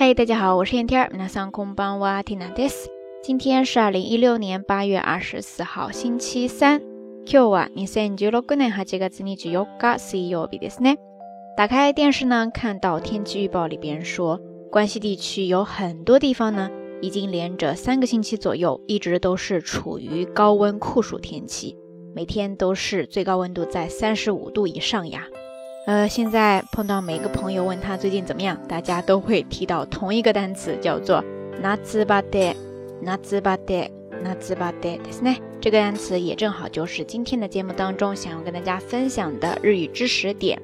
嗨，大家好，我是燕天儿。皆さんこんばんは、ティナです。今天是二零一六年八月二十四号，星期三。今日は二千十六年八月二十四日水曜日ですね。打开电视呢，看到天气预报里边说，关西地区有很多地方呢，已经连着三个星期左右，一直都是处于高温酷暑天气，每天都是最高温度在三十五度以上呀。 呃，现在碰到每个朋友问他最近怎么样，大家都会提到同一个单词，叫做“夏バテ”，夏バテ，夏バテですね。这个单词也正好就是今天的节目当中想要跟大家分享的日语知识点。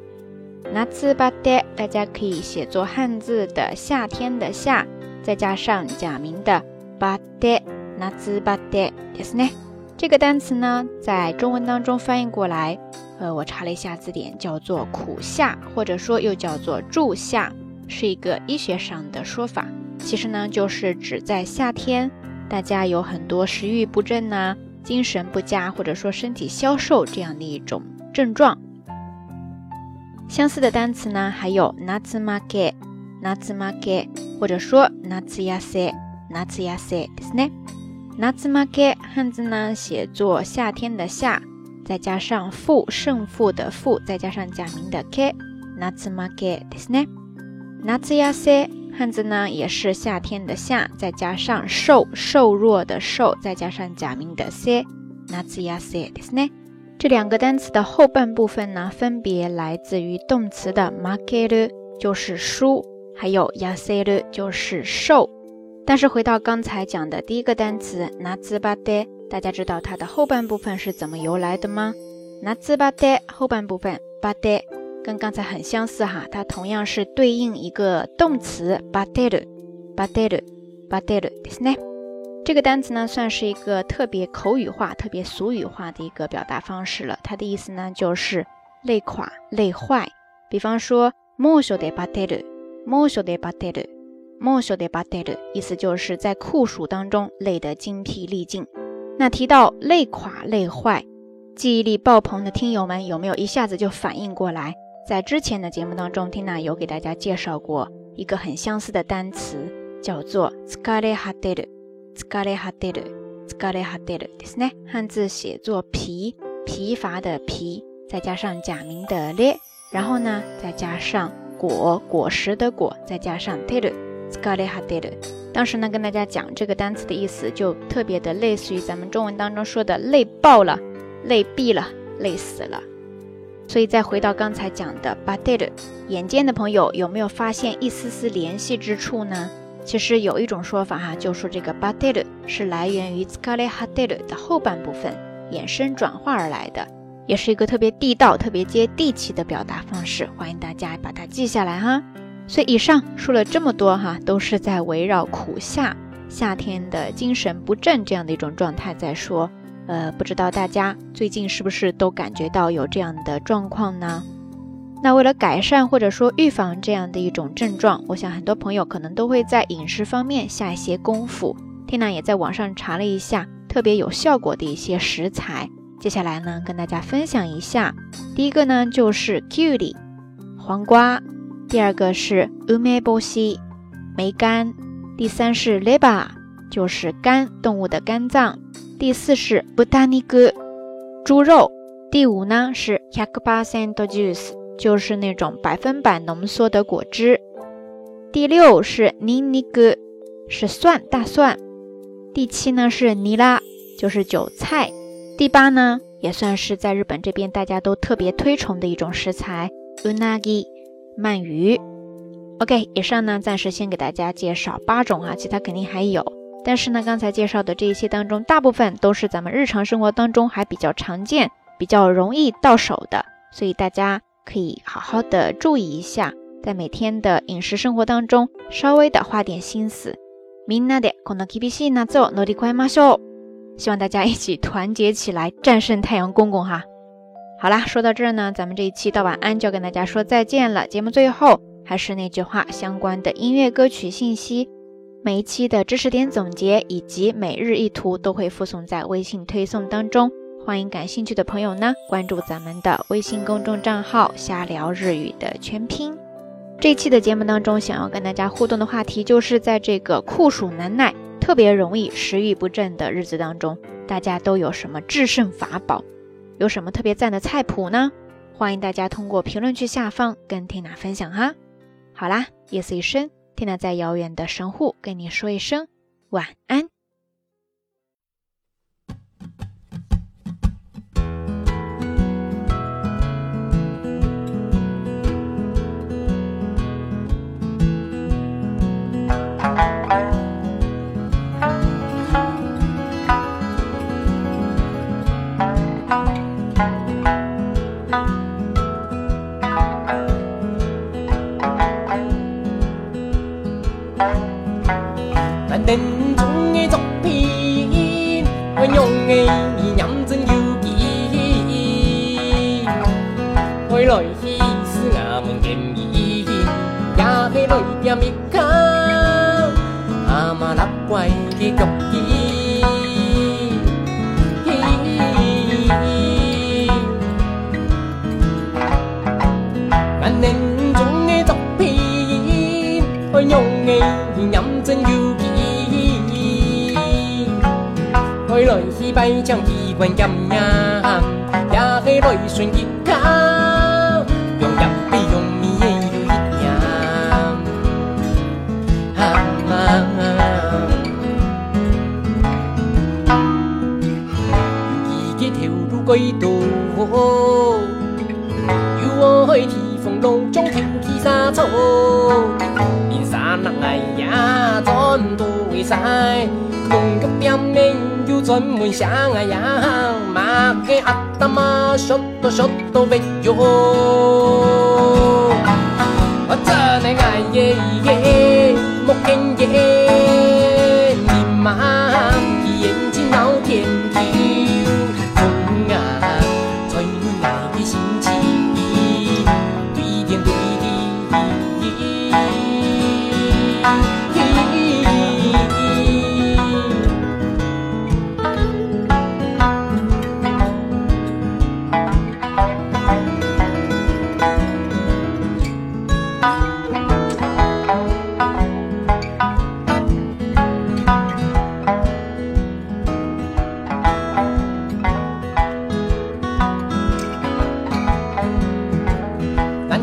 夏バテ，大家可以写作汉字的“夏天”的“夏”，再加上假名的“バテ”，夏バテですね。这个单词呢，在中文当中翻译过来。 呃，我查了一下字典，叫做苦夏，或者说又叫做助夏，是一个医学上的说法。其实呢，就是指在夏天，大家有很多食欲不振呐，精神不佳，或者说身体消瘦这样的一种症状。相似的单词呢，还有夏マゲ、夏マゲ，或者说夏痩せ、夏痩せですね。夏マゲ汉字呢，写作夏天的夏。 再加上负胜负的负，再加上假名的 k，夏負けですね。夏痩せ汉字呢也是夏天的夏，再加上瘦瘦弱的瘦，再加上假名的 se，夏痩せですね。这两个单词的后半部分呢，分别来自于动词的負ける，就是输，还有痩せる，就是瘦。但是回到刚才讲的第一个单词夏バテ。 大家知道它的后半部分是怎么由来的吗？那字巴的后半部分巴的跟刚才很相似哈，它同样是对应一个动词巴德鲁巴德鲁巴德鲁，ですね。这个单词呢算是一个特别口语化、特别俗语化的一个表达方式了。它的意思呢就是累垮、累坏。比方说，猛暑的巴德鲁，猛暑的巴德鲁，猛暑的巴德鲁，意思就是在酷暑当中累得精疲力尽。 那提到累垮、累坏，记忆力爆棚的听友们有没有一下子就反应过来？在之前的节目当中，缇娜有给大家介绍过一个很相似的单词，叫做“疲れ果てる”。疲れ果てる、疲れ果てるですね。汉字写作疲，疲乏的疲，再加上假名的咧，然后呢，再加上果，果实的果，再加上てる。 当时呢，跟大家讲这个单词的意思，就特别的类似于咱们中文当中说的“累爆了”“累毙了”“累死了”。所以再回到刚才讲的 b a d e 眼尖的朋友有没有发现一丝丝联系之处呢？其实有一种说法哈，就说这个 b a d e 是来源于 s k a l e h a d e 的后半部分衍生转化而来的，也是一个特别地道、特别接地气的表达方式。欢迎大家把它记下来哈。所以以上说了这么多哈，都是在围绕苦夏夏天的精神不振这样的一种状态在说。呃，不知道大家最近是不是都感觉到有这样的状况呢？那为了改善或者说预防这样的一种症状，我想很多朋友可能都会在饮食方面下一些功夫。天娜也在网上查了一下特别有效果的一些食材，接下来呢跟大家分享一下。第一个呢就是 k u i 黄瓜。第二个是 umeboshi 梅干，第三是 leba 就是肝动物的肝脏，第四是 butaniku 猪肉，第五呢是 hyakpercent juice 就是那种百分百浓缩的果汁，第六是 niniku 是蒜大蒜，第七呢是尼拉就是韭菜，第八呢也算是在日本这边大家都特别推崇的一种食材 unagi。鳗鱼，OK，以上呢暂时先给大家介绍八种啊，其他肯定还有。但是呢，刚才介绍的这一些当中，大部分都是咱们日常生活当中还比较常见、比较容易到手的，所以大家可以好好的注意一下，在每天的饮食生活当中稍微的花点心思。みんなでこの厳しい夏を乗り越えましょう。希望大家一起团结起来，战胜太阳公公哈。 好啦，说到这儿呢，咱们这一期到晚安就要跟大家说再见了。节目最后还是那句话，相关的音乐歌曲信息，每一期的知识点总结以及每日一图都会附送在微信推送当中，欢迎感兴趣的朋友呢关注咱们的微信公众账号“瞎聊日语”的全拼。这一期的节目当中，想要跟大家互动的话题，就是在这个酷暑难耐、特别容易食欲不振的日子当中，大家都有什么制胜法宝？有什么特别赞的菜谱呢？欢迎大家通过评论区下方跟缇娜分享哈。好啦，夜色已深，缇娜在遥远的神户跟你说一声晚安。我用的认真有记，回来去是俺们见面，也去来点一卡，阿妈拉怪的脚机。俺电中回来去拜将机关剑呀，也去来顺吉卡，用剑比用米也有一样。啊一个条路轨道，有我去提风路中跳起沙草，连山人哎呀，全都会就专门想啊呀，妈给阿达妈说多说多喂哟，我真的爱耶耶，莫跟耶。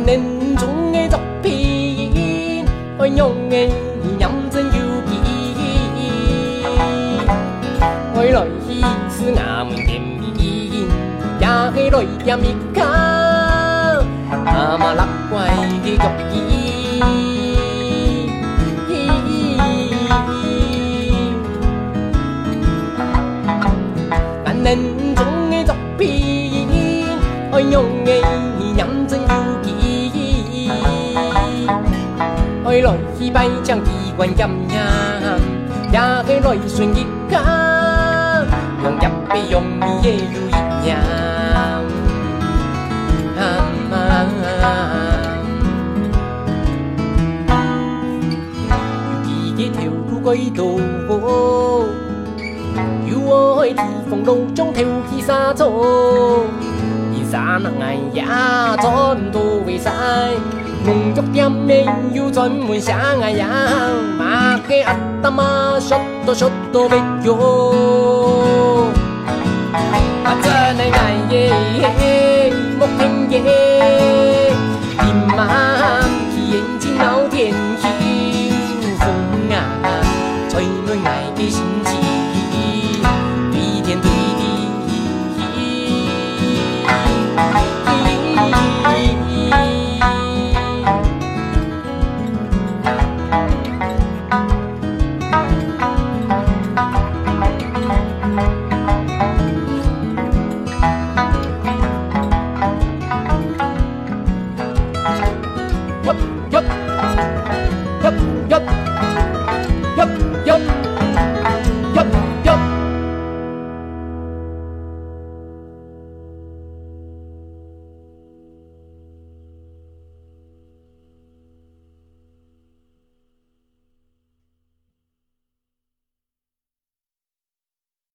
年中的作品，我用的认真有记。回来去是俺们见面，也去来点一卡，阿妈拉怪的脚机。去拜将机关剑呀，也去来顺吉卡，用剑比用米也有一样。有几个条路轨道。有我去风路中跳起沙草，而山人哎呀，全都会晒。農足店面要專門想哎呀，馬嘅阿達媽 shot shot 別咗，啊真係哎耶。